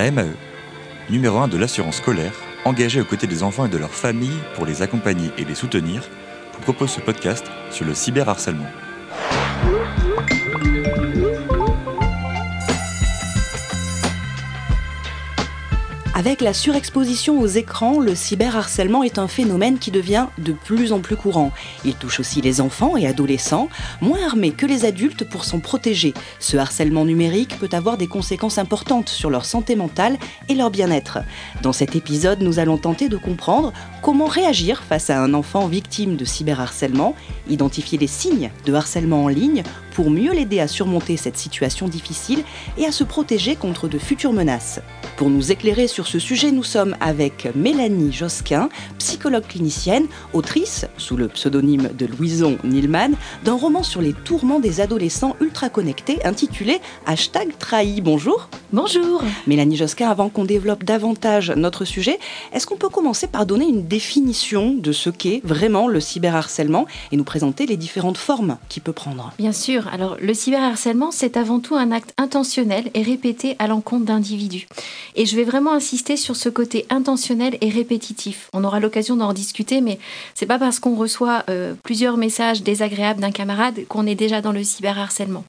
La MAE, numéro 1 de l'assurance scolaire, engagée aux côtés des enfants et de leurs familles pour les accompagner et les soutenir, vous propose ce podcast sur le cyberharcèlement. Avec la surexposition aux écrans, le cyberharcèlement est un phénomène qui devient de plus en plus courant. Il touche aussi les enfants et adolescents, moins armés que les adultes pour s'en protéger. Ce harcèlement numérique peut avoir des conséquences importantes sur leur santé mentale et leur bien-être. Dans cet épisode, nous allons tenter de comprendre comment réagir face à un enfant victime de cyberharcèlement, identifier les signes de harcèlement en ligne pour mieux l'aider à surmonter cette situation difficile et à se protéger contre de futures menaces. Pour nous éclairer sur ce sujet, nous sommes avec Mélanie Josquin, psychologue clinicienne, autrice, sous le pseudonyme de Louison Nilman, d'un roman sur les tourments des adolescents ultra connectés intitulé Hashtag trahi. Bonjour. Bonjour. Mélanie Josquin, avant qu'on développe davantage notre sujet, est-ce qu'on peut commencer par donner une définition de ce qu'est vraiment le cyberharcèlement et nous présenter les différentes formes qu'il peut prendre? Bien sûr. Alors, le cyberharcèlement, c'est avant tout un acte intentionnel et répété à l'encontre d'individus. Et je vais vraiment insister sur ce côté intentionnel et répétitif. On aura l'occasion d'en discuter, mais c'est pas parce qu'on reçoit euh, plusieurs messages désagréables d'un camarade qu'on est déjà dans le cyberharcèlement.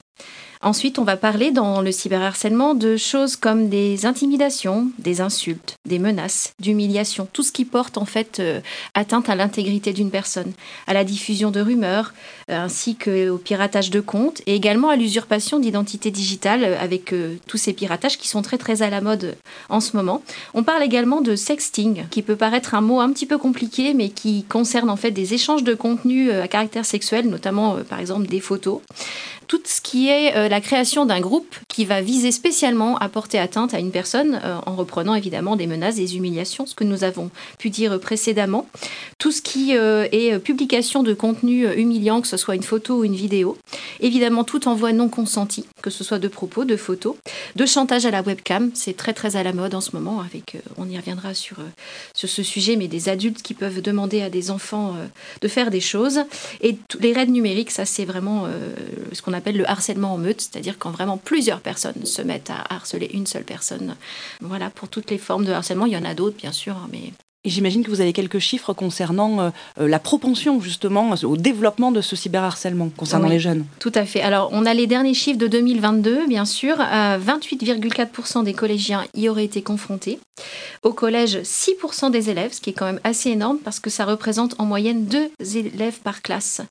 Ensuite, on va parler dans le cyberharcèlement de choses comme des intimidations, des insultes, des menaces, d'humiliation, tout ce qui porte en fait euh, atteinte à l'intégrité d'une personne, à la diffusion de rumeurs, euh, ainsi qu'au piratage de comptes et également à l'usurpation d'identité digitale euh, avec tous ces piratages qui sont très très à la mode en ce moment. On parle également de sexting, qui peut paraître un mot un petit peu compliqué, mais qui concerne en fait des échanges de contenu à caractère sexuel, notamment par exemple des photos tout ce qui est euh, la création d'un groupe qui va viser spécialement à porter atteinte à une personne euh, en reprenant évidemment des menaces, des humiliations, ce que nous avons pu dire précédemment. Tout ce qui euh, est publication de contenu humiliant, que ce soit une photo ou une vidéo. Évidemment, tout envoi non consenti, que ce soit de propos, de photos, de chantage à la webcam. C'est très très à la mode en ce moment. Avec, on y reviendra sur, sur ce sujet, mais des adultes qui peuvent demander à des enfants de faire des choses. Et les raids numériques, ça c'est vraiment ce qu'on appelle le harcèlement en meute, c'est-à-dire quand vraiment plusieurs personnes se mettent à harceler une seule personne. Voilà, pour toutes les formes de harcèlement, il y en a d'autres bien sûr, mais et j'imagine que vous avez quelques chiffres concernant euh, euh, la propension justement au développement de ce cyberharcèlement concernant les jeunes. Tout à fait. Alors on a les derniers chiffres de 2022, bien sûr. 28,4% des collégiens y auraient été confrontés. Au collège, 6% des élèves, ce qui est quand même assez énorme parce que ça représente en moyenne deux élèves par classe.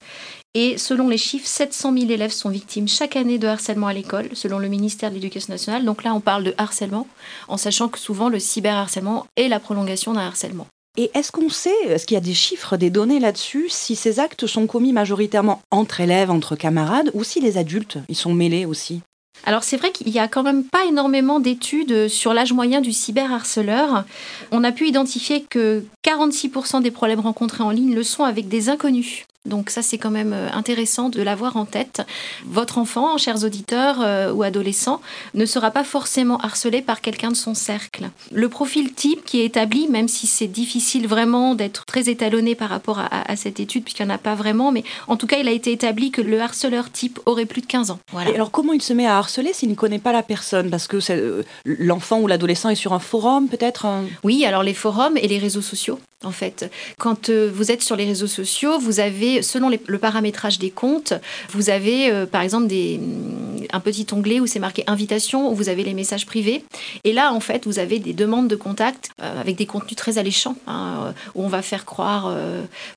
Et selon les chiffres, 700 000 élèves sont victimes chaque année de harcèlement à l'école, selon le ministère de l'Éducation nationale. Donc là, on parle de harcèlement, en sachant que souvent le cyberharcèlement est la prolongation d'un harcèlement. Et est-ce qu'on sait, est-ce qu'il y a des chiffres, des données là-dessus, si ces actes sont commis majoritairement entre élèves, entre camarades, ou si les adultes, ils sont mêlés aussi? Alors c'est vrai qu'il n'y a quand même pas énormément d'études sur l'âge moyen du cyberharceleur. On a pu identifier que 46% des problèmes rencontrés en ligne le sont avec des inconnus. Donc ça, c'est quand même euh, intéressant de l'avoir en tête. Votre enfant, chers auditeurs euh, ou adolescents, ne sera pas forcément harcelé par quelqu'un de son cercle. Le profil type qui est établi, même si c'est difficile vraiment d'être très étalonné par rapport à, cette étude, puisqu'il n'y en a pas vraiment, mais en tout cas, il a été établi que le harceleur type aurait plus de 15 ans. Et alors comment il se met à harceler s'il ne connaît pas la personne? Parce que euh, l'enfant ou l'adolescent est sur un forum peut-être Oui, alors les forums et les réseaux sociaux en fait. Quand euh, vous êtes sur les réseaux sociaux, vous avez, selon le paramétrage des comptes, vous avez euh, par exemple mm, un petit onglet où c'est marqué invitation, où vous avez les messages privés. Et là, en fait, vous avez des demandes de contact euh, avec des contenus très alléchants, hein, où on va faire croire,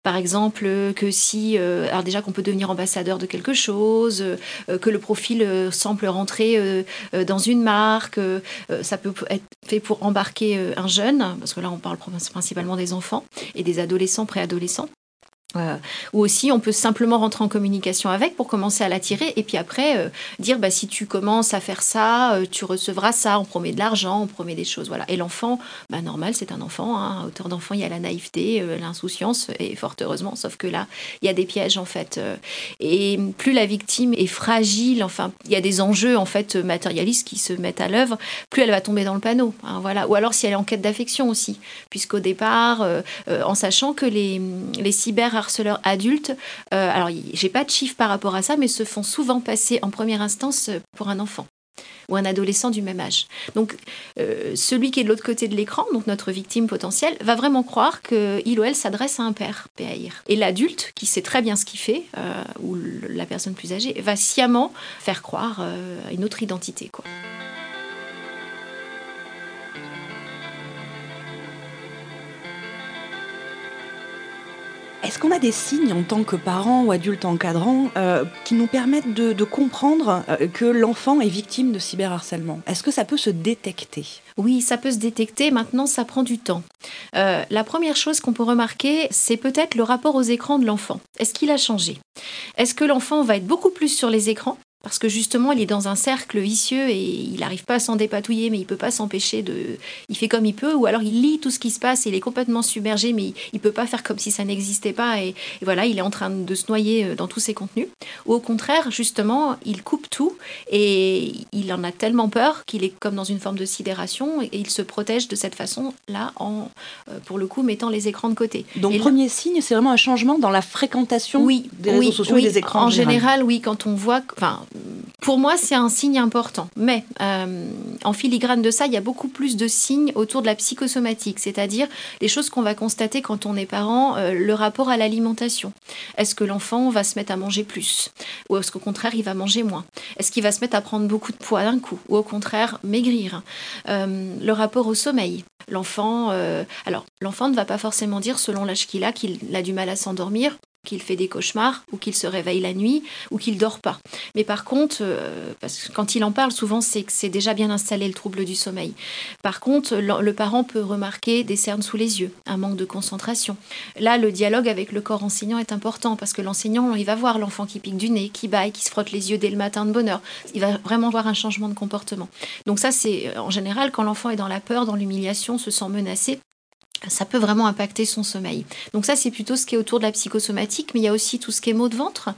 par exemple, que si, alors déjà qu'on peut devenir ambassadeur de quelque chose, que le profil semble rentrer dans une marque, ça peut être fait pour embarquer un jeune, parce que là, on parle principalement des enfants et des adolescents, préadolescents. Euh, ou aussi, on peut simplement rentrer en communication avec pour commencer à l'attirer et puis après euh, dire bah, si tu commences à faire ça, euh, tu recevras ça, on promet de l'argent, on promet des choses. voilà. Et l'enfant, bah, normal, c'est un enfant. Hein, à hauteur d'enfant, il y a la naïveté, l'insouciance, et fort heureusement, sauf que là, il y a des pièges en fait. et plus la victime est fragile, enfin, il y a des enjeux en fait matérialistes qui se mettent à l'œuvre, plus elle va tomber dans le panneau. Hein, voilà. Ou alors si elle est en quête d'affection aussi, puisqu'au départ, en sachant que les, les cyber harceleurs adultes, euh, alors j'ai pas de chiffres par rapport à ça, mais se font souvent passer en première instance pour un enfant. ou un adolescent du même âge. Donc euh, celui qui est de l'autre côté de l'écran, donc notre victime potentielle, va vraiment croire qu'il ou elle s'adresse à un père, péaïr. Et l'adulte, qui sait très bien ce qu'il fait, euh, ou la personne plus âgée, va sciemment faire croire euh, une autre identité. Est-ce qu'on a des signes en tant que parents ou adultes encadrants euh, qui nous permettent de, comprendre euh, que l'enfant est victime de cyberharcèlement? Est-ce que ça peut se détecter? Oui, ça peut se détecter. Maintenant, ça prend du temps. Euh, la première chose qu'on peut remarquer, c'est peut-être le rapport aux écrans de l'enfant. Est-ce qu'il a changé? Est-ce que l'enfant va être beaucoup plus sur les écrans? Parce que justement, il est dans un cercle vicieux et il n'arrive pas à s'en dépatouiller, mais il peut pas s'empêcher de. Il fait comme il peut, ou alors il lit tout ce qui se passe et il est complètement submergé, mais il, ne peut pas faire comme si ça n'existait pas et, voilà, il est en train de se noyer euh, dans tous ses contenus. Ou au contraire, justement, il coupe tout et il en a tellement peur qu'il est comme dans une forme de sidération et il se protège de cette façon-là en, euh, pour le coup, mettant les écrans de côté. Donc, premier signe, c'est vraiment un changement dans la fréquentation des réseaux sociaux et des écrans. En, général, oui, quand on voit. Enfin, pour moi, c'est un signe important. Mais euh, en filigrane de ça, il y a beaucoup plus de signes autour de la psychosomatique, c'est-à-dire les choses qu'on va constater quand on est parent, euh, le rapport à l'alimentation. Est-ce que l'enfant va se mettre à manger plus? Ou est-ce qu'au contraire, il va manger moins? Est-ce qu'il va se mettre à prendre beaucoup de poids d'un coup? Ou au contraire, maigrir? Euh, Le rapport au sommeil. L'enfant, alors l'enfant ne va pas forcément dire, selon l'âge qu'il a, qu'il a du mal à s'endormir qu'il fait des cauchemars ou qu'il se réveille la nuit ou qu'il dort pas. Mais par contre, euh, parce quand il en parle, souvent c'est que c'est déjà bien installé le trouble du sommeil. Par contre, le, parent peut remarquer des cernes sous les yeux, un manque de concentration. Là, le dialogue avec le corps enseignant est important parce que l'enseignant, il va voir l'enfant qui pique du nez, qui baille, qui se frotte les yeux dès le matin de bonne heure. Il va vraiment voir un changement de comportement. Donc ça, c'est en général quand l'enfant est dans la peur, dans l'humiliation, se sent menacé, ça peut vraiment impacter son sommeil. Donc ça, c'est plutôt ce qui est autour de la psychosomatique, mais il y a aussi tout ce qui est maux de ventre,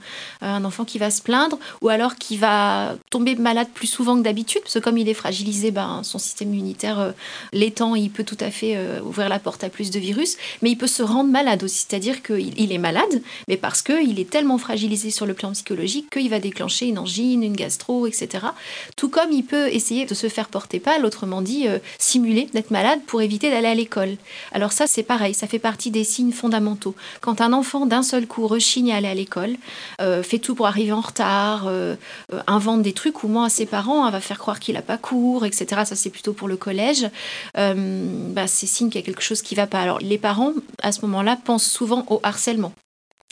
euh, un enfant qui va se plaindre, ou alors qui va tomber malade plus souvent que d'habitude, parce que comme il est fragilisé, ben, son système immunitaire euh, l'étend, il peut tout à fait euh, ouvrir la porte à plus de virus, mais il peut se rendre malade aussi, c'est-à-dire qu'il est malade, mais parce qu'il est tellement fragilisé sur le plan psychologique qu'il va déclencher une angine, une gastro, etc. Tout comme il peut essayer de se faire porter pâle, autrement dit, simuler d'être malade pour éviter d'aller à l'école. Alors ça, c'est pareil, ça fait partie des signes fondamentaux. Quand un enfant d'un seul coup rechigne à aller à l'école, euh, fait tout pour arriver en retard, euh, euh, invente des trucs ou moins à ses parents, hein, va faire croire qu'il n'a pas cours, etc. Ça, c'est plutôt pour le collège. Bah, c'est signe qu'il y a quelque chose qui ne va pas. Alors les parents, à ce moment-là, pensent souvent au harcèlement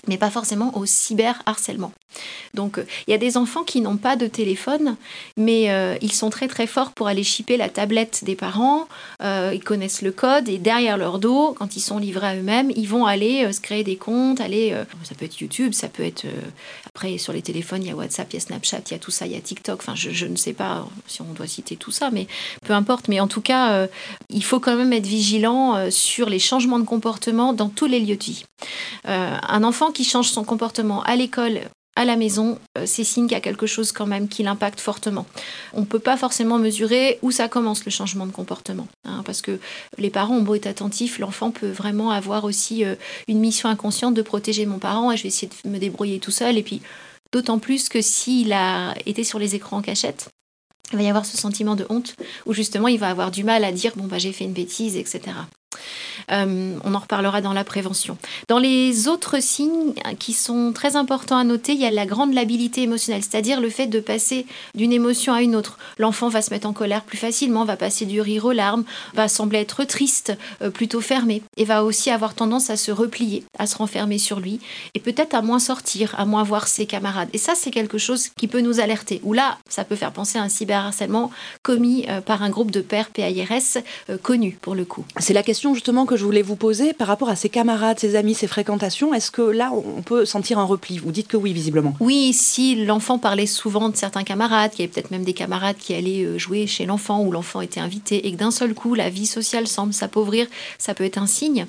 mais pas forcément au cyberharcèlement. Donc euh, il y a des enfants qui n'ont pas de téléphone, mais euh, ils sont très très forts pour aller chipper la tablette des parents, euh, ils connaissent le code et derrière leur dos, quand ils sont livrés à eux-mêmes, ils vont aller se créer des comptes, aller, ça peut être YouTube, ça peut être, après sur les téléphones, il y a WhatsApp, il y a Snapchat, il y a tout ça, il y a TikTok, enfin je, je, ne sais pas si on doit citer tout ça, mais peu importe, mais en tout cas, il faut quand même être vigilant sur les changements de comportement dans tous les lieux de vie. un enfant qui change son comportement à l'école, à la maison, euh, c'est signe qu'il y a quelque chose quand même qui l'impacte fortement. On ne peut pas forcément mesurer où ça commence le changement de comportement, hein, parce que les parents ont beau être attentifs, l'enfant peut vraiment avoir aussi euh, une mission inconsciente de protéger mon parent et je vais essayer de me débrouiller tout seul. Et puis, d'autant plus que s'il a été sur les écrans en cachette, il va y avoir ce sentiment de honte où justement il va avoir du mal à dire bon bah j'ai fait une bêtise, etc. Euh, on en reparlera dans la prévention. Dans les autres signes qui sont très importants à noter, il y a la grande labilité émotionnelle, c'est-à-dire le fait de passer d'une émotion à une autre. L'enfant va se mettre en colère plus facilement, va passer du rire aux larmes, va sembler être triste, euh, plutôt fermé, et va aussi avoir tendance à se replier, à se renfermer sur lui, et peut-être à moins sortir, à moins voir ses camarades. Et ça, c'est quelque chose qui peut nous alerter. Ou là, ça peut faire penser à un cyberharcèlement commis euh, par un groupe de pères PAIRS connu pour le coup. C'est la question justement que je voulais vous poser par rapport à ses camarades, ses amis, ses fréquentations. Est-ce que là, on peut sentir un repli? Vous dites que oui, visiblement. Oui, si l'enfant parlait souvent de certains camarades, qu'il y avait peut-être même des camarades qui allaient euh, jouer chez l'enfant ou l'enfant était invité et que d'un seul coup, la vie sociale semble s'appauvrir, ça peut être un signe.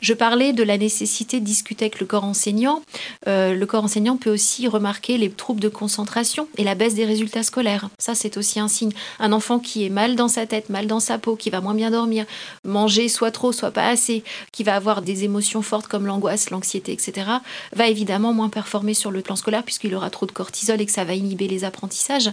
Je parlais de la nécessité de discuter avec le corps enseignant. Euh, le corps enseignant peut aussi remarquer les troubles de concentration et la baisse des résultats scolaires. Ça, c'est aussi un signe. Un enfant qui est mal dans sa tête, mal dans sa peau, qui va moins bien dormir, manger soit soit pas assez, qui va avoir des émotions fortes comme l'angoisse, l'anxiété, etc., va évidemment moins performer sur le plan scolaire puisqu'il aura trop de cortisol et que ça va inhiber les apprentissages.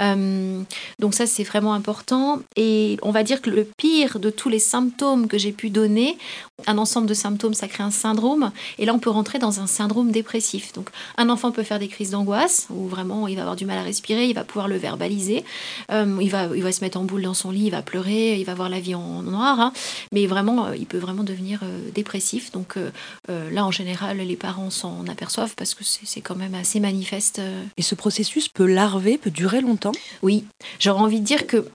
Euh, donc ça, c'est vraiment important. Et on va dire que le pire de tous les symptômes que j'ai pu donner, un ensemble de symptômes, ça crée un syndrome. Et là, on peut rentrer dans un syndrome dépressif. Donc un enfant peut faire des crises d'angoisse où vraiment il va avoir du mal à respirer, il va pouvoir le verbaliser, euh, il, va, il va se mettre en boule dans son lit, il va pleurer, il va voir la vie en noir. Hein. mais vraiment, euh, il peut vraiment devenir dépressif. Donc là, en général, les parents s'en aperçoivent parce que c'est quand même assez manifeste. Et ce processus peut larver, peut durer longtemps? Oui, j'aurais envie de dire que,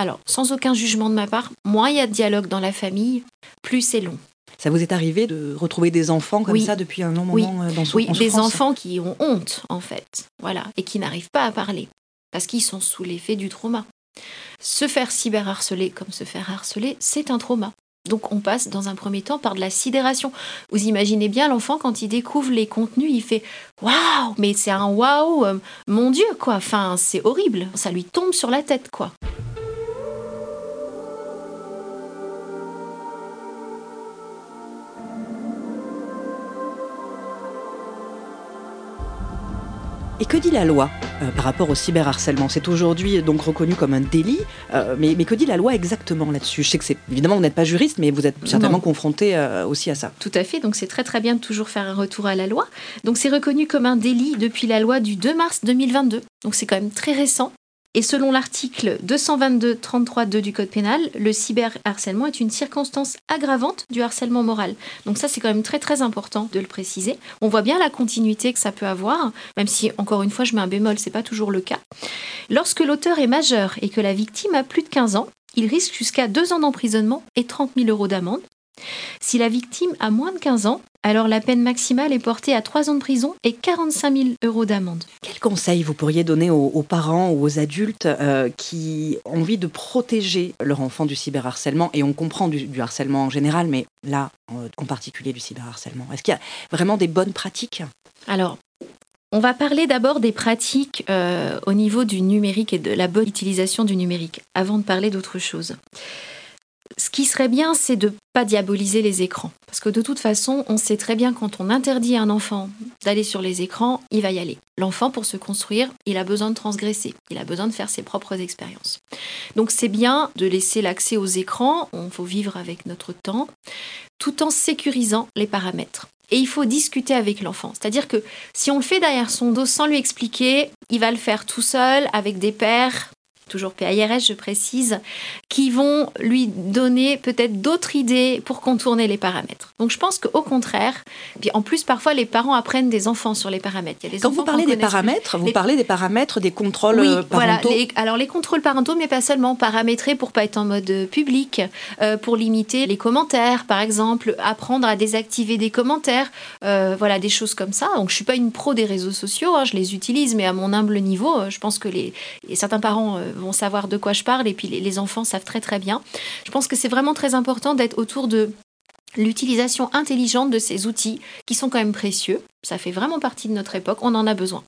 alors, sans aucun jugement de ma part, moins il y a de dialogue dans la famille, plus c'est long. Ça vous est arrivé de retrouver des enfants comme ça depuis un long moment euh, dans son Oui, des enfants qui ont honte, en fait, voilà, et qui n'arrivent pas à parler, parce qu'ils sont sous l'effet du trauma. Se faire cyberharceler comme se faire harceler, c'est un trauma. Donc on passe dans un premier temps par de la sidération. Vous imaginez bien l'enfant quand il découvre les contenus, il fait waouh, mais c'est un waouh, euh, mon Dieu quoi. Enfin c'est horrible, ça lui tombe sur la tête quoi. Et que dit la loi euh, par rapport au cyberharcèlement? C'est aujourd'hui donc reconnu comme un délit, euh, mais, que dit la loi exactement là-dessus? Je sais que c'est évidemment vous n'êtes pas juriste, mais vous êtes certainement confronté euh, aussi à ça. Tout à fait. Donc c'est très très bien de toujours faire un retour à la loi. Donc c'est reconnu comme un délit depuis la loi du 2 mars 2022. Donc c'est quand même très récent. Et selon l'article 222-33-2 du Code pénal, le cyberharcèlement est une circonstance aggravante du harcèlement moral. Donc ça, c'est quand même très très important de le préciser. On voit bien la continuité que ça peut avoir, même si, encore une fois, je mets un bémol, c'est pas toujours le cas. Lorsque l'auteur est majeur et que la victime a plus de 15 ans, il risque jusqu'à 2 ans d'emprisonnement et 30 000 euros d'amende. Si la victime a moins de 15 ans, alors la peine maximale est portée à 3 ans de prison et 45 000 euros d'amende. Quel conseil vous pourriez donner aux, parents ou aux adultes euh, qui ont envie de protéger leur enfant du cyberharcèlement? Et on comprend du, harcèlement en général, mais là, en, particulier du cyberharcèlement. Est-ce qu'il y a vraiment des bonnes pratiques? Alors, on va parler d'abord des pratiques euh, au niveau du numérique et de la bonne utilisation du numérique, avant de parler d'autre chose ce qui serait bien, c'est de pas diaboliser les écrans. Parce que de toute façon, on sait très bien quand on interdit à un enfant d'aller sur les écrans, il va y aller. L'enfant, pour se construire, il a besoin de transgresser, il a besoin de faire ses propres expériences. Donc c'est bien de laisser l'accès aux écrans, on faut vivre avec notre temps, tout en sécurisant les paramètres. Et il faut discuter avec l'enfant. C'est-à-dire que si on le fait derrière son dos sans lui expliquer, il va le faire tout seul avec des pères toujours PAIRS, je précise, qui vont lui donner peut-être d'autres idées pour contourner les paramètres. Donc je pense qu'au contraire, puis en plus parfois les parents apprennent des enfants sur les paramètres. Il y a des Quand vous parlez des paramètres, vous parlez des paramètres des contrôles oui, parentaux. Voilà, alors les contrôles parentaux, mais pas seulement, paramétrer pour pas être en mode public, euh, pour limiter les commentaires, par exemple, apprendre à désactiver des commentaires, euh, voilà des choses comme ça. Donc je suis pas une pro des réseaux sociaux, hein, je les utilise, mais à mon humble niveau, euh, je pense que les, certains parents vont savoir de quoi je parle et puis les, enfants savent très très bien. Je pense que c'est vraiment très important d'être autour de l'utilisation intelligente de ces outils qui sont quand même précieux. Ça fait vraiment partie de notre époque, on en a besoin.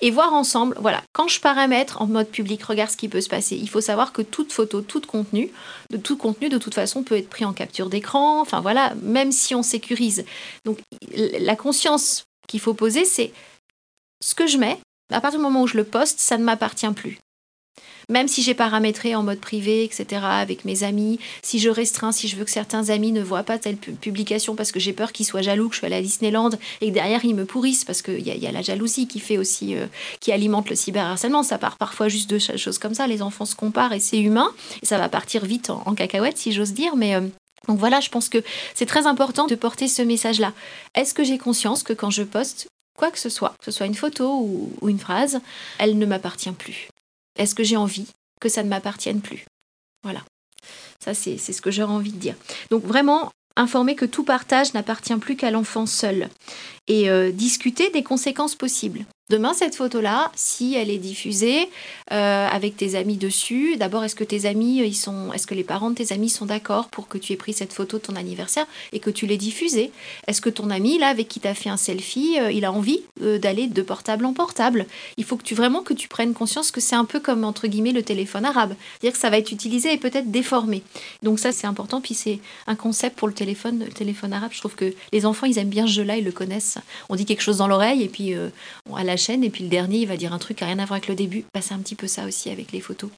Et voir ensemble, voilà, quand je paramètre en mode public, regarde ce qui peut se passer. Il faut savoir que toute photo, tout contenu, de tout contenu de toute façon peut être pris en capture d'écran, enfin voilà, même si on sécurise. Donc la conscience qu'il faut poser, c'est ce que je mets, à partir du moment où je le poste, ça ne m'appartient plus même si j'ai paramétré en mode privé, etc., avec mes amis, si je restreins, si je veux que certains amis ne voient pas telle publication parce que j'ai peur qu'ils soient jaloux que je suis à la Disneyland et que derrière ils me pourrissent parce qu'il y, y, a la jalousie qui fait aussi, euh, qui alimente le cyberharcèlement. Ça part parfois juste de choses comme ça. Les enfants se comparent et c'est humain. Et ça va partir vite en, cacahuète, si j'ose dire, mais. Euh, donc voilà, je pense que c'est très important de porter ce message-là. Est-ce que j'ai conscience que quand je poste quoi que ce soit, que ce soit une photo ou une phrase, elle ne m'appartient plus? Est-ce que j'ai envie que ça ne m'appartienne plus? Voilà. Ça, c'est ce que j'aurais envie de dire. Donc vraiment, informer que tout partage n'appartient plus qu'à l'enfant seul et euh, discuter des conséquences possibles. Demain, cette photo-là, si elle est diffusée euh, avec tes amis dessus, d'abord, est-ce que tes amis, ils sont, est-ce que les parents de tes amis sont d'accord pour que tu aies pris cette photo de ton anniversaire et que tu l'aies diffusée? Est-ce que ton ami, là, avec qui tu as fait un selfie, euh, il a envie euh, d'aller de portable en portable? Il faut que tu vraiment que tu prennes conscience que c'est un peu comme entre guillemets le téléphone arabe, c'est-à-dire que ça va être utilisé et peut-être déformé. Donc ça, c'est important. Puis c'est un concept pour le téléphone, le téléphone arabe. Je trouve que les enfants, ils aiment bien ce jeu-là, ils le connaissent. On dit quelque chose dans l'oreille et puis à la chaîne, et puis le dernier, il va dire un truc qui n'a rien à voir avec le début. Bah, c'est un petit peu ça aussi avec les photos.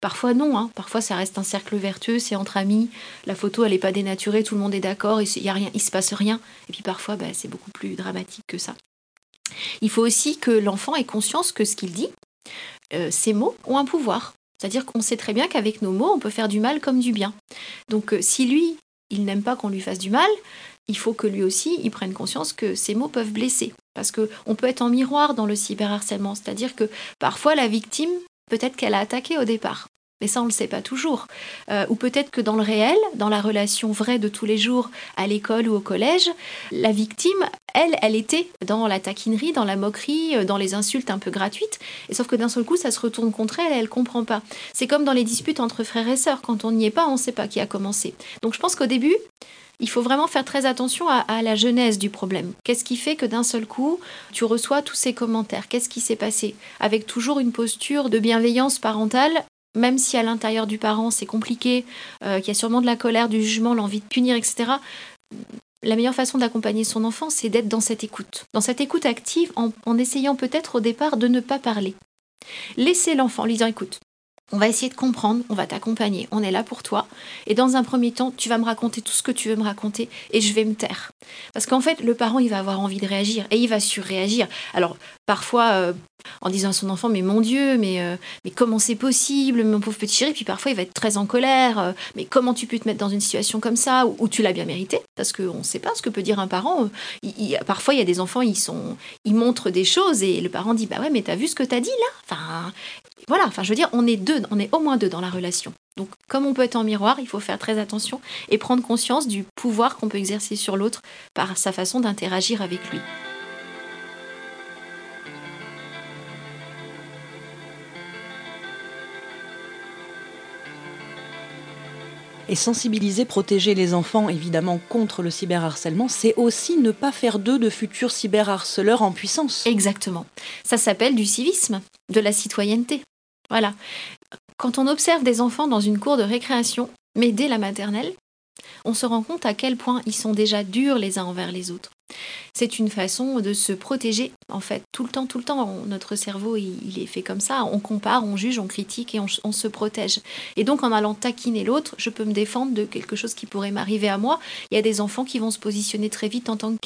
Parfois, non. Hein. Parfois, ça reste un cercle vertueux, c'est entre amis. La photo, elle n'est pas dénaturée, tout le monde est d'accord, il il se passe rien. Et puis parfois, bah, c'est beaucoup plus dramatique que ça. Il faut aussi que l'enfant ait conscience que ce qu'il dit, euh, ces mots ont un pouvoir. C'est-à-dire qu'on sait très bien qu'avec nos mots, on peut faire du mal comme du bien. Donc euh, si lui, il n'aime pas qu'on lui fasse du mal, il faut que lui aussi, il prenne conscience que ces mots peuvent blesser. Parce qu'on peut être en miroir dans le cyberharcèlement, c'est-à-dire que parfois la victime, peut-être qu'elle a attaqué au départ. Mais ça, on ne le sait pas toujours. Euh, ou peut-être que dans le réel, dans la relation vraie de tous les jours, à l'école ou au collège, la victime, elle, elle était dans la taquinerie, dans la moquerie, euh, dans les insultes un peu gratuites. Et sauf que d'un seul coup, ça se retourne contre elle et elle ne comprend pas. C'est comme dans les disputes entre frères et sœurs. Quand on n'y est pas, on ne sait pas qui a commencé. Donc je pense qu'au début, il faut vraiment faire très attention à, la genèse du problème. Qu'est-ce qui fait que d'un seul coup, tu reçois tous ces commentaires? Qu'est-ce qui s'est passé? Avec toujours une posture de bienveillance parentale, même si à l'intérieur du parent c'est compliqué, euh, qu'il y a sûrement de la colère, du jugement, l'envie de punir, etc. La meilleure façon d'accompagner son enfant, c'est d'être dans cette écoute. Dans cette écoute active, en, essayant peut-être au départ de ne pas parler. Laissez l'enfant, lui disant écoute, on va essayer de comprendre, on va t'accompagner, on est là pour toi. Et dans un premier temps, tu vas me raconter tout ce que tu veux me raconter et je vais me taire. Parce qu'en fait, le parent, il va avoir envie de réagir et il va surréagir. Alors, parfois, euh, en disant à son enfant, mais mon Dieu, mais, euh, mais comment c'est possible, mon pauvre petit chéri, puis parfois, il va être très en colère, euh, mais comment tu peux te mettre dans une situation comme ça, où, tu l'as bien mérité? Parce qu'on ne sait pas ce que peut dire un parent. parfois, il y a des enfants, ils, sont, ils montrent des choses et le parent dit, bah ouais, mais t'as vu ce que t'as dit là? Enfin, voilà, enfin je veux dire, on est deux, on est au moins deux dans la relation. Donc comme on peut être en miroir, il faut faire très attention et prendre conscience du pouvoir qu'on peut exercer sur l'autre par sa façon d'interagir avec lui. Et sensibiliser, protéger les enfants évidemment contre le cyberharcèlement, c'est aussi ne pas faire d'eux de futurs cyberharceleurs en puissance. Exactement. Ça s'appelle du civisme, de la citoyenneté. Voilà. Quand on observe des enfants dans une cour de récréation, mais dès la maternelle, on se rend compte à quel point ils sont déjà durs les uns envers les autres. C'est une façon de se protéger, en fait, tout le temps, tout le temps. notre cerveau, il, est fait comme ça. On compare, on juge, on critique et on, se protège. Et donc, en allant taquiner l'autre, je peux me défendre de quelque chose qui pourrait m'arriver à moi. Il y a des enfants qui vont se positionner très vite en tant que.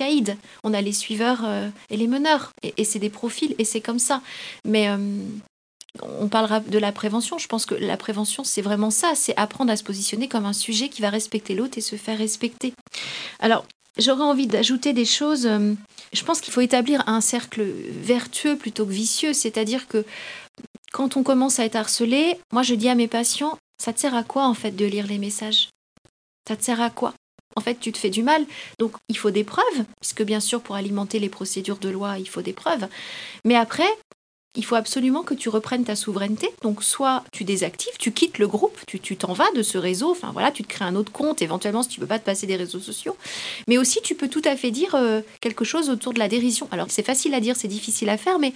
On a les suiveurs euh, et les meneurs. Et, c'est des profils, et c'est comme ça. Mais euh, on parlera de la prévention. Je pense que la prévention, c'est vraiment ça. C'est apprendre à se positionner comme un sujet qui va respecter l'autre et se faire respecter. Alors, j'aurais envie d'ajouter des choses. Euh, je pense qu'il faut établir un cercle vertueux plutôt que vicieux. C'est-à-dire que quand on commence à être harcelé, moi je dis à mes patients, ça te sert à quoi en fait de lire les messages? Ça te sert à quoi? En fait, tu te fais du mal. Donc, il faut des preuves, puisque bien sûr, pour alimenter les procédures de loi, il faut des preuves. Mais après, il faut absolument que tu reprennes ta souveraineté. Donc, soit tu désactives, tu quittes le groupe, tu t'en vas de ce réseau, enfin voilà, tu te crées un autre compte, éventuellement si tu ne peux pas te passer des réseaux sociaux. Mais aussi, tu peux tout à fait dire euh, quelque chose autour de la dérision. Alors, c'est facile à dire, c'est difficile à faire, mais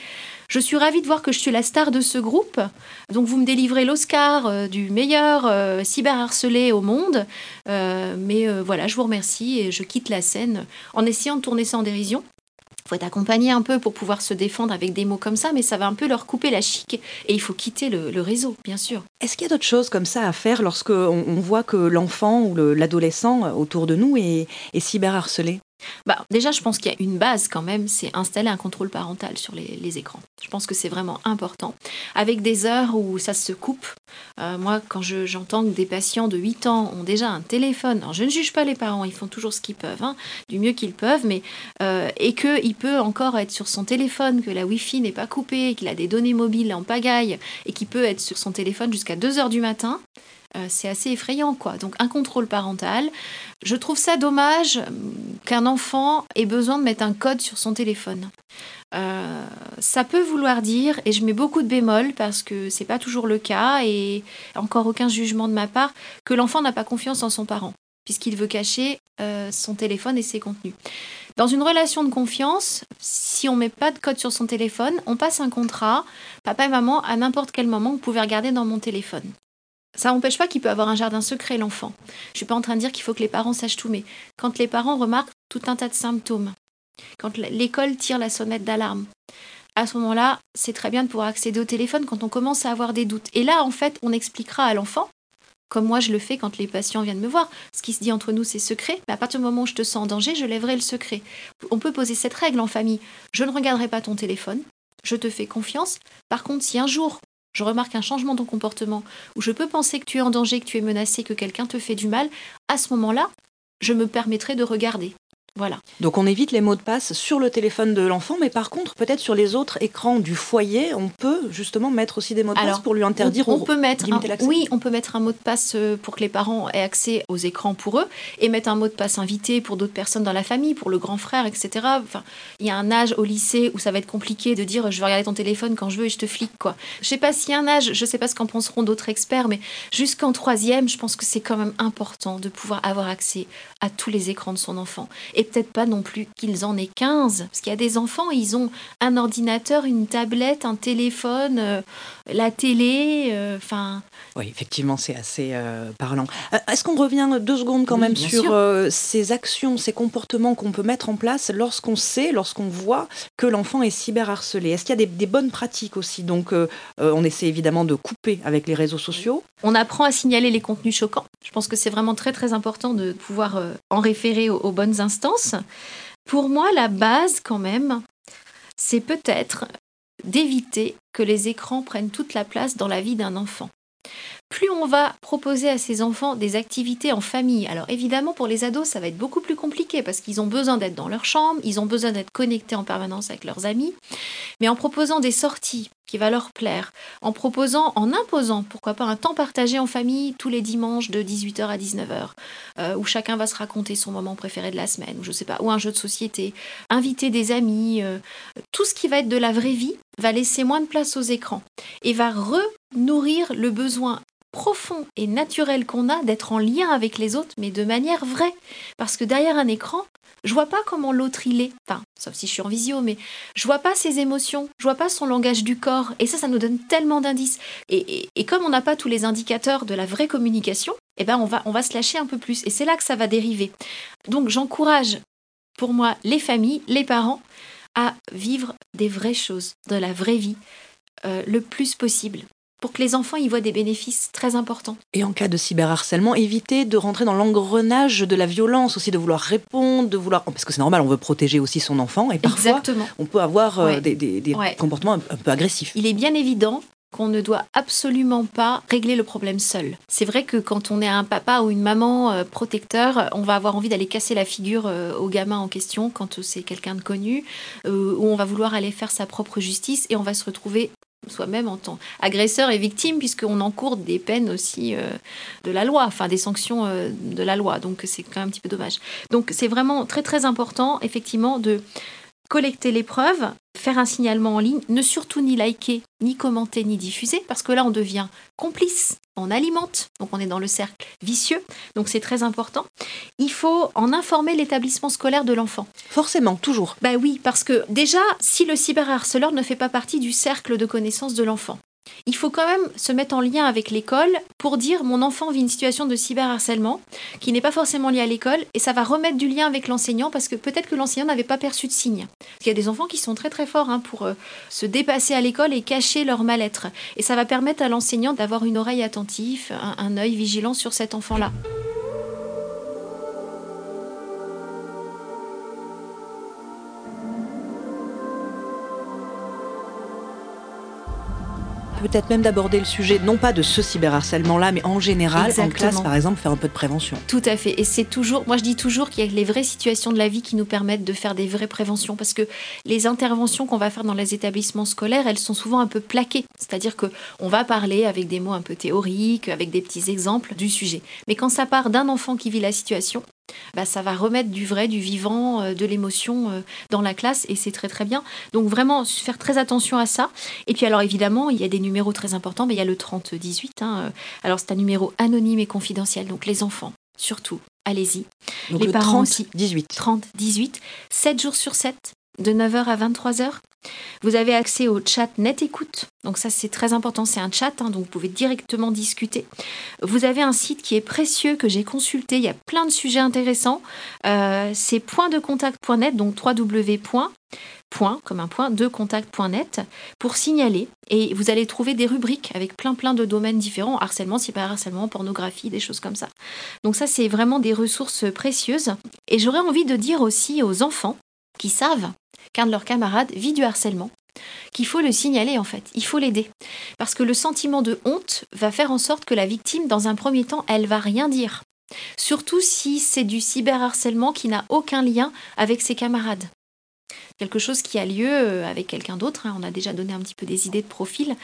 je suis ravie de voir que je suis la star de ce groupe. Donc, vous me délivrez l'Oscar euh, du meilleur euh, cyberharcelé au monde. mais voilà, je vous remercie et je quitte la scène en essayant de tourner ça en dérision faut être accompagné un peu pour pouvoir se défendre avec des mots comme ça, mais ça va un peu leur couper la chic et il faut quitter le, réseau, bien sûr. Est-ce qu'il y a d'autres choses comme ça à faire lorsque on, voit que l'enfant ou l'adolescent autour de nous est, est cyberharcelé? Bah, déjà, je pense qu'il y a une base quand même, c'est installer un contrôle parental sur les, écrans. Je pense que c'est vraiment important. Avec des heures où ça se coupe, euh, moi, quand j'entends que des patients de 8 ans ont déjà un téléphone, alors je ne juge pas les parents, ils font toujours ce qu'ils peuvent, hein, du mieux qu'ils peuvent, mais euh, et qu'il peut encore être sur son téléphone, que la Wi-Fi n'est pas coupée, qu'il a des données mobiles en pagaille, et qu'il peut être sur son téléphone jusqu'à 2 heures du matin, c'est assez effrayant, quoi. Donc un contrôle parental. Je trouve ça dommage qu'un enfant ait besoin de mettre un code sur son téléphone. Euh, ça peut vouloir dire, et je mets beaucoup de bémols parce que c'est pas toujours le cas, et encore aucun jugement de ma part, que l'enfant n'a pas confiance en son parent, puisqu'il veut cacher euh, son téléphone et ses contenus. Dans une relation de confiance, si on met pas de code sur son téléphone, on passe un contrat, papa et maman, à n'importe quel moment, vous pouvez regarder dans mon téléphone. Ça n'empêche pas qu'il peut avoir un jardin secret, l'enfant. Je suis pas en train de dire qu'il faut que les parents sachent tout, mais quand les parents remarquent tout un tas de symptômes, quand l'école tire la sonnette d'alarme, à ce moment-là, c'est très bien de pouvoir accéder au téléphone quand on commence à avoir des doutes. Et là, en fait, on expliquera à l'enfant, comme moi je le fais quand les patients viennent me voir, ce qui se dit entre nous, c'est secret, mais à partir du moment où je te sens en danger, je lèverai le secret. On peut poser cette règle en famille. Je ne regarderai pas ton téléphone, je te fais confiance. Par contre, si un jour je remarque un changement de comportement, où je peux penser que tu es en danger, que tu es menacé, que quelqu'un te fait du mal, à ce moment-là, je me permettrai de regarder. Voilà. Donc on évite les mots de passe sur le téléphone de l'enfant, mais par contre, peut-être sur les autres écrans du foyer, on peut justement mettre aussi des mots de passe pour lui interdire on, peut mettre Oui, on peut mettre un mot de passe euh, pour que les parents aient accès aux écrans pour eux, et mettre un mot de passe invité pour d'autres personnes dans la famille, pour le grand frère, etc. Enfin, il y a un âge au lycée où ça va être compliqué de dire je vais regarder ton téléphone quand je veux et je te flique quoi. Je sais pas s'il y a un âge, je sais pas ce qu'en penseront d'autres experts, mais jusqu'en troisième, je pense que c'est quand même important de pouvoir avoir accès à tous les écrans de son enfant. Et peut-être pas non plus qu'ils en aient 15, parce qu'il y a des enfants, ils ont un ordinateur, une tablette, un téléphone, euh, la télé, euh, enfin... oui, effectivement, c'est assez euh, parlant. Est-ce qu'on revient deux secondes quand même sur ces actions, ces comportements qu'on peut mettre en place lorsqu'on sait, lorsqu'on voit que l'enfant est cyberharcelé? Est-ce qu'il y a des, bonnes pratiques aussi? Donc, on essaie évidemment de couper avec les réseaux sociaux. On apprend à signaler les contenus choquants. Je pense que c'est vraiment très très important de pouvoir en référer aux bonnes instances. Pour moi, la base quand même, c'est peut-être d'éviter que les écrans prennent toute la place dans la vie d'un enfant. Plus on va proposer à ces enfants des activités en famille, alors évidemment pour les ados ça va être beaucoup plus compliqué parce qu'ils ont besoin d'être dans leur chambre, ils ont besoin d'être connectés en permanence avec leurs amis, mais en proposant des sorties qui va leur plaire, en proposant, en imposant, pourquoi pas, un temps partagé en famille tous les dimanches de 18h à 19h, euh, où chacun va se raconter son moment préféré de la semaine, ou je sais pas, un jeu de société, inviter des amis, euh, tout ce qui va être de la vraie vie va laisser moins de place aux écrans et va renourrir le besoin profond et naturel qu'on a d'être en lien avec les autres, mais de manière vraie. Parce que derrière un écran, je vois pas comment l'autre il est. Sauf si je suis en visio, mais je vois pas ses émotions, je vois pas son langage du corps. Et ça, ça nous donne tellement d'indices. Et, comme on n'a pas tous les indicateurs de la vraie communication, eh ben on va, on va se lâcher un peu plus. Et c'est là que ça va dériver. Donc j'encourage, pour moi, les familles, les parents, à vivre des vraies choses, de la vraie vie, euh, le plus possible pour que les enfants y voient des bénéfices très importants. Et en cas de cyberharcèlement, éviter de rentrer dans l'engrenage de la violence, aussi de vouloir répondre, de vouloir... Parce que c'est normal, on veut protéger aussi son enfant, et parfois Exactement. on peut avoir euh, des, comportements un, peu agressifs. Il est bien évident qu'on ne doit absolument pas régler le problème seul. C'est vrai que quand on est un papa ou une maman euh, protecteur, on va avoir envie d'aller casser la figure euh, au gamin en question quand c'est quelqu'un de connu, ou on va vouloir aller faire sa propre justice et on va se retrouver soi-même en tant agresseur et victime, puisqu'on encourt des peines aussi euh, de la loi, enfin des sanctions euh, de la loi. Donc c'est quand même un petit peu dommage. Donc c'est vraiment très très important, effectivement, de collecter les preuves, faire un signalement en ligne, ne surtout ni liker, ni commenter, ni diffuser, parce que là on devient complice, on alimente, donc on est dans le cercle vicieux, donc c'est très important. Il faut en informer l'établissement scolaire de l'enfant. Forcément, toujours. Bah oui, parce que déjà, si le cyberharceleur ne fait pas partie du cercle de connaissances de l'enfant, il faut quand même se mettre en lien avec l'école pour dire mon enfant vit une situation de cyberharcèlement qui n'est pas forcément liée à l'école et ça va remettre du lien avec l'enseignant parce que peut-être que l'enseignant n'avait pas perçu de signe. Il y a des enfants qui sont très très forts hein, pour euh, se dépasser à l'école et cacher leur mal-être. Et ça va permettre à l'enseignant d'avoir une oreille attentive, un, un œil vigilant sur cet enfant-là. Peut-être même d'aborder le sujet, non pas de ce cyberharcèlement-là, mais en général, en classe, par exemple, faire un peu de prévention. Tout à fait. Et c'est toujours, moi je dis toujours qu'il y a les vraies situations de la vie qui nous permettent de faire des vraies préventions, parce que les interventions qu'on va faire dans les établissements scolaires, elles sont souvent un peu plaquées. C'est-à-dire que on va parler avec des mots un peu théoriques, avec des petits exemples du sujet. Mais quand ça part d'un enfant qui vit la situation, bah, ça va remettre du vrai, du vivant, euh, de l'émotion euh, dans la classe et c'est très très bien. Donc vraiment faire très attention à ça. Et puis alors évidemment, il y a des numéros très importants, mais il y a le 3018. Hein. Alors c'est un numéro anonyme et confidentiel, donc les enfants, surtout, allez-y. les parents aussi. 18. 30, 18, 7 jours sur 7, de 9h à 23h. Vous avez accès au chat Net Écoute. Donc ça c'est très important, c'est un chat, hein, donc vous pouvez directement discuter. Vous avez un site qui est précieux que j'ai consulté, il y a plein de sujets intéressants. Euh, c'est pointdecontact.net, donc 3w. Point, comme un point, de contact.net pour signaler et vous allez trouver des rubriques avec plein plein de domaines différents, harcèlement, cyberharcèlement, pornographie, des choses comme ça. Donc ça c'est vraiment des ressources précieuses et j'aurais envie de dire aussi aux enfants qui savent qu'un de leurs camarades vit du harcèlement, qu'il faut le signaler en fait, il faut l'aider. Parce que le sentiment de honte va faire en sorte que la victime, dans un premier temps, elle va rien dire. Surtout si c'est du cyberharcèlement qui n'a aucun lien avec ses camarades. Quelque chose qui a lieu euh, avec quelqu'un d'autre, hein, on a déjà donné un petit peu des idées de profil,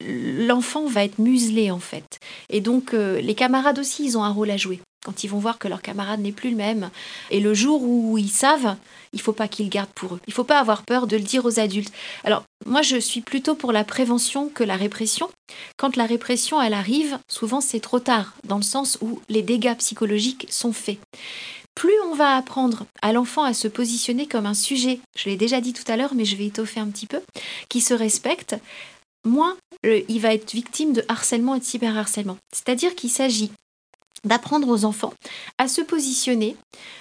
l'enfant va être muselé en fait. Et donc euh, les camarades aussi, ils ont un rôle à jouer quand ils vont voir que leur camarade n'est plus le même. Et le jour où ils savent, il faut pas qu'ils le gardent pour eux. Il faut pas avoir peur de le dire aux adultes. Alors, moi, je suis plutôt pour la prévention que la répression. Quand la répression, elle arrive, souvent c'est trop tard, dans le sens où les dégâts psychologiques sont faits. Plus on va apprendre à l'enfant à se positionner comme un sujet, je l'ai déjà dit tout à l'heure, mais je vais étoffer un petit peu, qui se respecte, moins il va être victime de harcèlement et de cyberharcèlement. C'est-à-dire qu'il s'agit d'apprendre aux enfants à se positionner,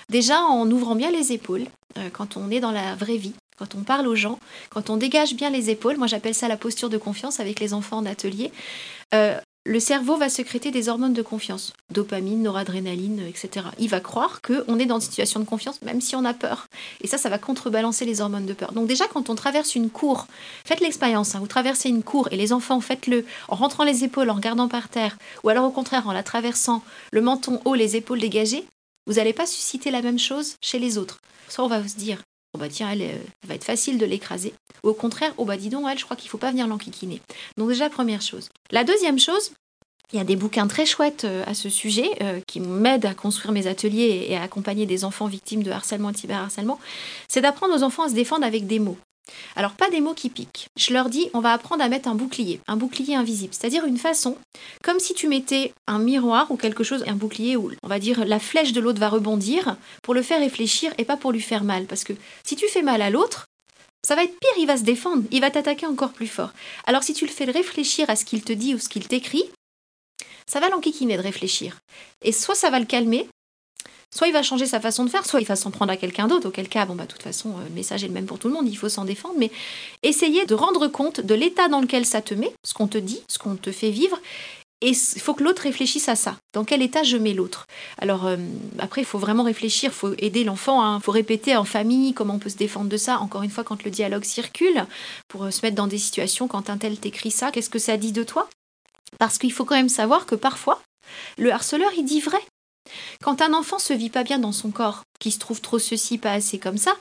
déjà en ouvrant bien les épaules, euh, quand on est dans la vraie vie, quand on parle aux gens, quand on dégage bien les épaules, moi j'appelle ça la posture de confiance avec les enfants en atelier, euh, le cerveau va sécréter des hormones de confiance, dopamine, noradrénaline, etc. Il va croire qu'on est dans une situation de confiance même si on a peur. Et ça, ça va contrebalancer les hormones de peur. Donc déjà, quand on traverse une cour, faites l'expérience, hein, vous traversez une cour et les enfants, faites-le en rentrant les épaules, en regardant par terre, ou alors au contraire en la traversant, le menton haut, les épaules dégagées, vous n'allez pas susciter la même chose chez les autres. Soit on va se dire, oh tiens, elle, euh, va être facile de l'écraser. Ou au contraire, oh bah dis donc, elle, je crois qu'il faut pas venir l'enquiquiner. Donc déjà, première chose. La deuxième chose, il y a des bouquins très chouettes euh, à ce sujet euh, qui m'aident à construire mes ateliers et à accompagner des enfants victimes de harcèlement et de cyberharcèlement. C'est d'apprendre aux enfants à se défendre avec des mots. Alors pas des mots qui piquent. Je leur dis, on va apprendre à mettre un bouclier, un bouclier invisible, c'est-à-dire une façon, comme si tu mettais un miroir ou quelque chose, un bouclier où on va dire la flèche de l'autre va rebondir pour le faire réfléchir et pas pour lui faire mal. Parce que si tu fais mal à l'autre, ça va être pire, il va se défendre, il va t'attaquer encore plus fort. Alors si tu le fais réfléchir à ce qu'il te dit ou ce qu'il t'écrit, ça va l'enquiquiner de réfléchir. Et soit ça va le calmer, soit il va changer sa façon de faire, soit il va s'en prendre à quelqu'un d'autre, auquel cas, bon, bah, de toute façon, euh, le message est le même pour tout le monde, il faut s'en défendre, mais essayer de rendre compte de l'état dans lequel ça te met, ce qu'on te dit, ce qu'on te fait vivre, et il faut que l'autre réfléchisse à ça. Dans quel état je mets l'autre? Alors euh, après, il faut vraiment réfléchir, il faut aider l'enfant, il hein. faut répéter en famille comment on peut se défendre de ça. Encore une fois, quand le dialogue circule, pour euh, se mettre dans des situations, quand un tel t'écrit ça, qu'est-ce que ça dit de toi? Parce qu'il faut quand même savoir que parfois, le harceleur, il dit vrai. Quand un enfant se vit pas bien dans son corps, qui se trouve trop ceci, pas assez comme ça,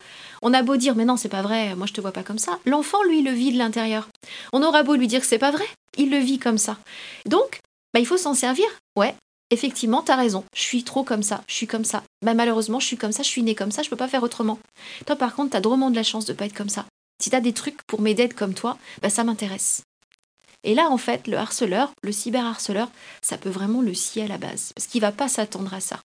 on a beau dire mais non c'est pas vrai, moi je te vois pas comme ça. L'enfant lui le vit de l'intérieur. On aura beau lui dire que c'est pas vrai, il le vit comme ça. Donc bah, il faut s'en servir. Ouais, effectivement t'as raison. Je suis trop comme ça, je suis comme ça. Bah malheureusement je suis comme ça, je suis né comme ça, je peux pas faire autrement. Toi par contre t'as drôlement de la chance de pas être comme ça. Si t'as des trucs pour m'aider être comme toi, bah ça m'intéresse. Et là, en fait, le harceleur, le cyberharceleur, ça peut vraiment le scier à la base, parce qu'il va pas s'attendre à ça.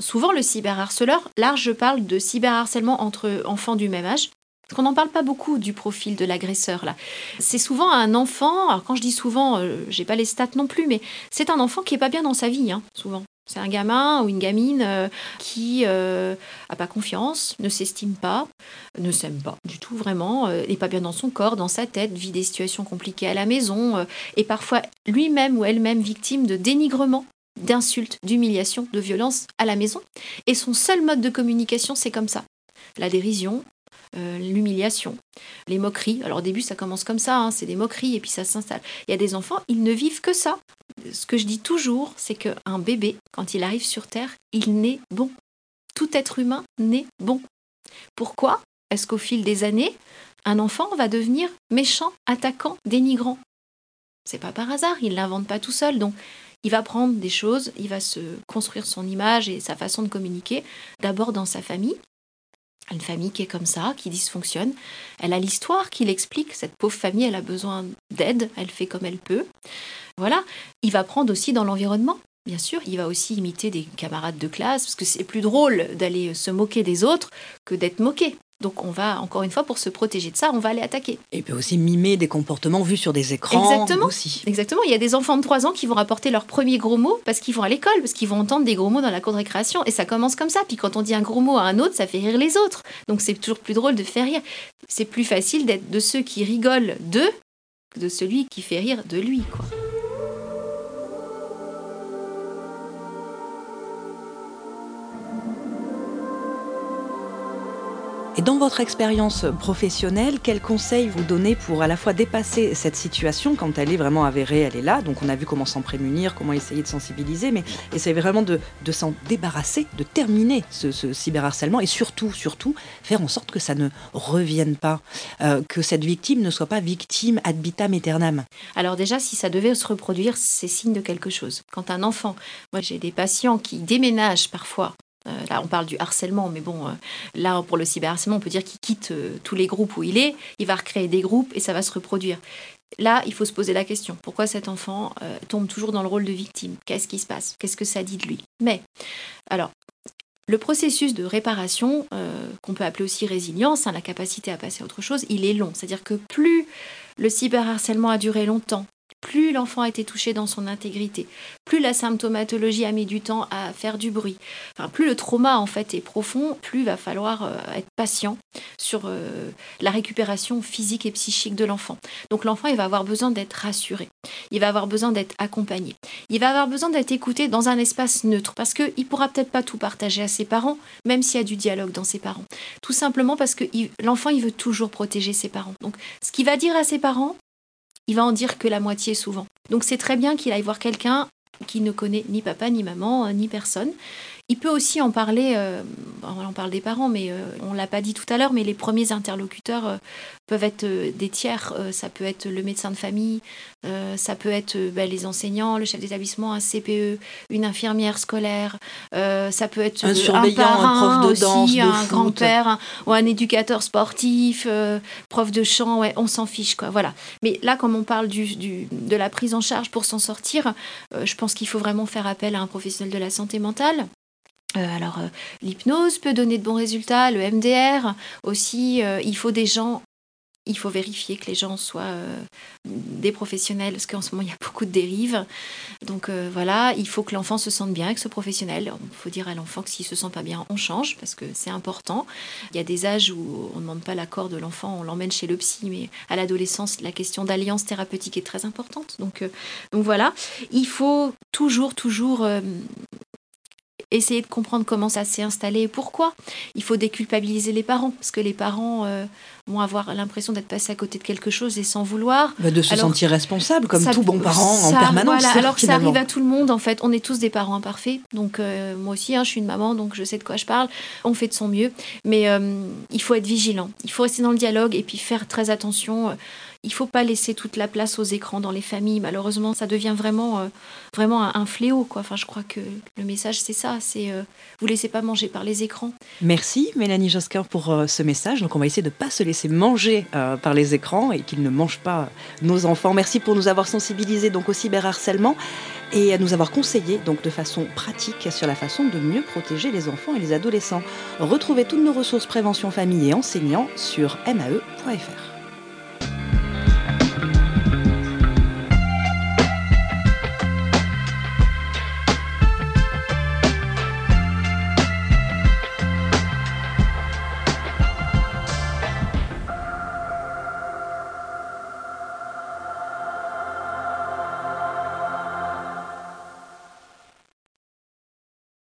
Souvent, le cyberharceleur, là, je parle de cyberharcèlement entre enfants du même âge, parce qu'on n'en parle pas beaucoup du profil de l'agresseur là. C'est souvent un enfant, alors quand je dis souvent, euh, j'ai pas les stats non plus, mais c'est un enfant qui est pas bien dans sa vie, hein, souvent. C'est un gamin ou une gamine euh, qui n'a euh, pas confiance, ne s'estime pas, ne s'aime pas du tout vraiment, n'est euh, pas bien dans son corps, dans sa tête, vit des situations compliquées à la maison, et parfois lui-même ou elle-même victime de dénigrement, d'insultes, d'humiliation, de violence à la maison. Et son seul mode de communication, c'est comme ça. La dérision, l'humiliation, les moqueries. Alors au début, ça commence comme ça, hein, c'est des moqueries et puis ça s'installe. Il y a des enfants, ils ne vivent que ça ce que je dis toujours, c'est qu'un bébé, quand il arrive sur Terre, il naît bon. Tout être humain naît bon. Pourquoi? Est-ce qu'au fil des années, un enfant va devenir méchant, attaquant, dénigrant C'est pas par hasard, il l'invente pas tout seul. Donc, Il va prendre des choses, il va se construire son image et sa façon de communiquer, d'abord dans sa famille, une famille qui est comme ça, qui dysfonctionne. Elle a l'histoire qui l'explique. Cette pauvre famille, elle a besoin d'aide. Elle fait comme elle peut. Voilà. Il va prendre aussi dans l'environnement. Bien sûr, il va aussi imiter des camarades de classe, parce que c'est plus drôle d'aller se moquer des autres que d'être moqué. Donc on va, encore une fois, pour se protéger de ça, on va aller attaquer. Et peut aussi mimer des comportements vus sur des écrans. Exactement. Aussi. Exactement. Il y a des enfants de 3 ans qui vont rapporter leurs premiers gros mots parce qu'ils vont à l'école, parce qu'ils vont entendre des gros mots dans la cour de récréation. Et ça commence comme ça. Puis quand on dit un gros mot à un autre, ça fait rire les autres. Donc c'est toujours plus drôle de faire rire. C'est plus facile d'être de ceux qui rigolent d'eux que de celui qui fait rire de lui, quoi. Et dans votre expérience professionnelle, quels conseils vous donnez pour à la fois dépasser cette situation quand elle est vraiment avérée, elle est là, donc on a vu comment s'en prémunir, comment essayer de sensibiliser, mais essayer vraiment de, s'en débarrasser, de terminer ce, cyberharcèlement et surtout, surtout, faire en sorte que ça ne revienne pas, euh, que cette victime ne soit pas victime ad vitam aeternam. Alors déjà, si ça devait se reproduire, c'est signe de quelque chose. Quand un enfant, moi j'ai des patients qui déménagent parfois là, on parle du harcèlement, mais bon, euh, là, pour le cyberharcèlement, on peut dire qu'il quitte euh, tous les groupes où il est, il va recréer des groupes et ça va se reproduire. Là, il faut se poser la question, pourquoi cet enfant tombe toujours dans le rôle de victime? Qu'est-ce qui se passe? Qu'est-ce que ça dit de lui? Mais, alors, le processus de réparation, qu'on peut appeler aussi résilience, hein, la capacité à passer à autre chose, il est long. C'est-à-dire que plus le cyberharcèlement a duré longtemps, plus l'enfant a été touché dans son intégrité, plus la symptomatologie a mis du temps à faire du bruit, enfin, plus le trauma en fait est profond, plus va falloir euh, être patient sur euh, la récupération physique et psychique de l'enfant. Donc l'enfant, il va avoir besoin d'être rassuré, il va avoir besoin d'être accompagné, il va avoir besoin d'être écouté dans un espace neutre, parce qu'il ne pourra peut-être pas tout partager à ses parents, même s'il y a du dialogue dans ses parents. Tout simplement parce que l'enfant, il veut toujours protéger ses parents. Donc ce qu'il va dire à ses parents, il va en dire que la moitié souvent. Donc c'est très bien qu'il aille voir quelqu'un qui ne connaît ni papa, ni maman, euh, ni personne. Il peut aussi en parler, euh, on en parle des parents, mais euh, on ne l'a pas dit tout à l'heure, mais les premiers interlocuteurs peuvent être des tiers. ça peut être le médecin de famille, ça peut être bah, les enseignants, le chef d'établissement, un CPE, une infirmière scolaire, ça peut être un surveillant, un, prof de danse, un grand-père, ou un éducateur sportif, prof de chant, ouais, on s'en fiche, quoi. Voilà. Mais là, comme on parle du, de la prise en charge pour s'en sortir, je pense qu'il faut vraiment faire appel à un professionnel de la santé mentale. Euh, alors, euh, l'hypnose peut donner de bons résultats, le MDR aussi. Euh, il faut des gens, il faut vérifier que les gens soient des professionnels, parce qu'en ce moment, il y a beaucoup de dérives. Donc voilà, il faut que l'enfant se sente bien avec ce professionnel. Il faut dire à l'enfant que s'il ne se sent pas bien, on change, parce que c'est important. Il y a des âges où on ne demande pas l'accord de l'enfant, on l'emmène chez le psy, mais à l'adolescence, la question d'alliance thérapeutique est très importante. Donc, donc voilà, il faut toujours, toujours essayer de comprendre comment ça s'est installé et pourquoi. Il faut déculpabiliser les parents, parce que les parents euh, vont avoir l'impression d'être passés à côté de quelque chose et sans vouloir. Bah, de se sentir responsable, comme tout bon parent en permanence. Voilà, alors que ça arrive à tout le monde, en fait. On est tous des parents imparfaits. Donc, euh, moi aussi, hein, je suis une maman, donc je sais de quoi je parle. On fait de son mieux. Mais euh, il faut être vigilant. Il faut rester dans le dialogue et puis faire très attention il faut pas laisser toute la place aux écrans dans les familles. Malheureusement, ça devient vraiment, euh, vraiment un, fléau. Enfin, je crois que le message, c'est ça. C'est euh, vous laissez pas manger par les écrans. Merci Mélanie Josquin pour euh, ce message. Donc, on va essayer de ne pas se laisser manger par les écrans et qu'ils ne mangent pas nos enfants. Merci pour nous avoir sensibilisés donc au cyberharcèlement et à nous avoir conseillé donc de façon pratique sur la façon de mieux protéger les enfants et les adolescents. Retrouvez toutes nos ressources prévention famille et enseignants sur mae.fr. Thank you.